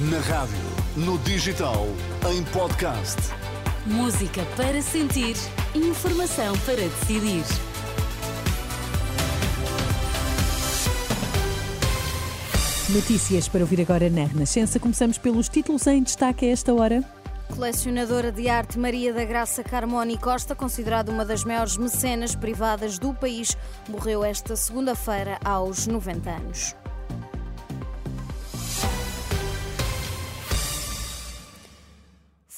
Na rádio, no digital, em podcast. Música para sentir, informação para decidir. Notícias para ouvir agora na Renascença. Começamos pelos títulos em destaque a esta hora. Colecionadora de arte Maria da Graça Carmoni Costa, considerada uma das maiores mecenas privadas do país, morreu esta segunda-feira aos 90 anos.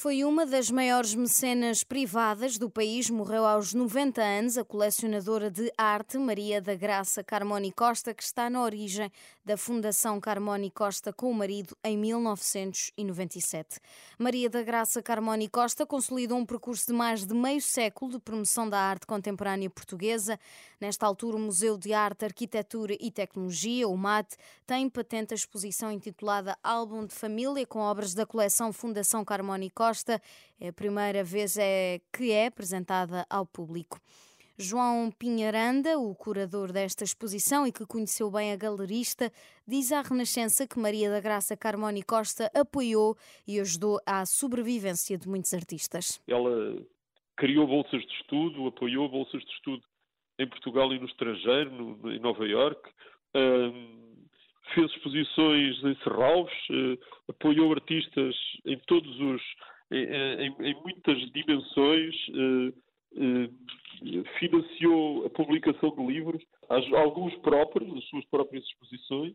Foi uma das maiores mecenas privadas do país, morreu aos 90 anos a colecionadora de arte Maria da Graça Carmoni Costa, que está na origem da Fundação Carmoni Costa com o marido em 1997. Maria da Graça Carmoni Costa consolidou um percurso de mais de meio século de promoção da arte contemporânea portuguesa. Nesta altura, o Museu de Arte, Arquitetura e Tecnologia, o MAT, tem patente a exposição intitulada Álbum de Família com obras da coleção Fundação Carmoni Costa Costa. É a primeira vez é que é apresentada ao público. João Pinharanda, o curador desta exposição e que conheceu bem a galerista, diz à Renascença que Maria da Graça Carmoni Costa apoiou e ajudou à sobrevivência de muitos artistas. Ela criou bolsas de estudo, apoiou bolsas de estudo em Portugal e no estrangeiro, no, em Nova Iorque, um, fez exposições em Serralves, uh, apoiou artistas em todos os em, em muitas dimensões, eh, eh, financiou a publicação de livros, alguns próprios, as suas próprias exposições,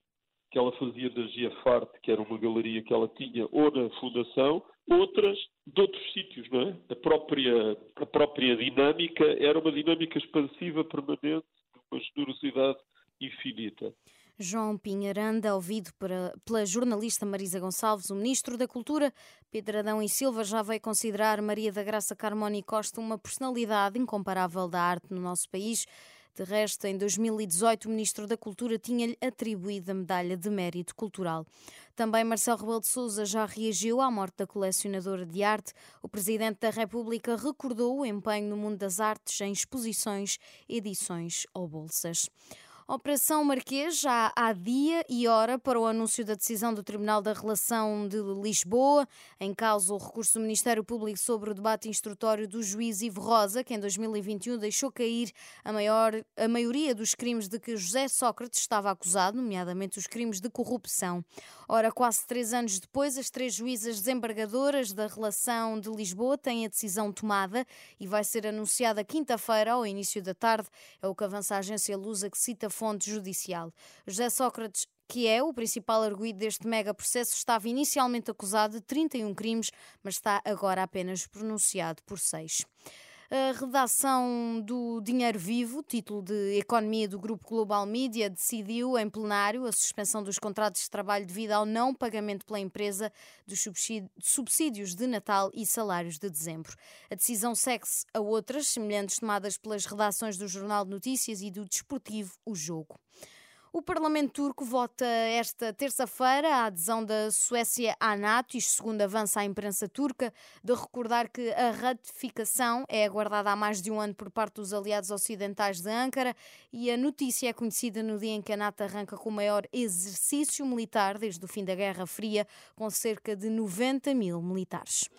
que ela fazia na Giafarte, que era uma galeria que ela tinha, ou na Fundação, outras de outros sítios, não é? A própria, a própria dinâmica era uma dinâmica expansiva permanente, de uma generosidade infinita. João Pinharanda, ouvido pela jornalista Marisa Gonçalves, o Ministro da Cultura, Pedro Adão e Silva, já veio considerar Maria da Graça Carmoni Costa uma personalidade incomparável da arte no nosso país. De resto, em 2018, o Ministro da Cultura tinha-lhe atribuído a Medalha de Mérito Cultural. Também Marcelo Rebelo de Sousa já reagiu à morte da colecionadora de arte. O Presidente da República recordou o empenho no mundo das artes em exposições, edições ou bolsas. Operação Marquês já há dia e hora para o anúncio da decisão do Tribunal da Relação de Lisboa, em causa o recurso do Ministério Público sobre o debate instrutório do juiz Ivo Rosa, que em 2021 deixou cair a, maior, a maioria dos crimes de que José Sócrates estava acusado, nomeadamente os crimes de corrupção. Ora, quase três anos depois, as três juízas desembargadoras da Relação de Lisboa têm a decisão tomada e vai ser anunciada quinta-feira, ao início da tarde. É o que avança a agência Lusa, que cita fonte judicial. José Sócrates que é o principal arguído deste mega processo, estava inicialmente acusado de 31 crimes, mas está agora apenas pronunciado por seis. A redação do Dinheiro Vivo, título de Economia do Grupo Global Media, decidiu em plenário a suspensão dos contratos de trabalho devido ao não pagamento pela empresa dos subsídios de Natal e salários de dezembro. A decisão segue-se a outras semelhantes tomadas pelas redações do Jornal de Notícias e do Desportivo O Jogo. O Parlamento turco vota esta terça-feira a adesão da Suécia à NATO, isto segundo avança a imprensa turca, de recordar que a ratificação é aguardada há mais de um ano por parte dos aliados ocidentais de Ankara e a notícia é conhecida no dia em que a NATO arranca com o maior exercício militar desde o fim da Guerra Fria, com cerca de 90 mil militares.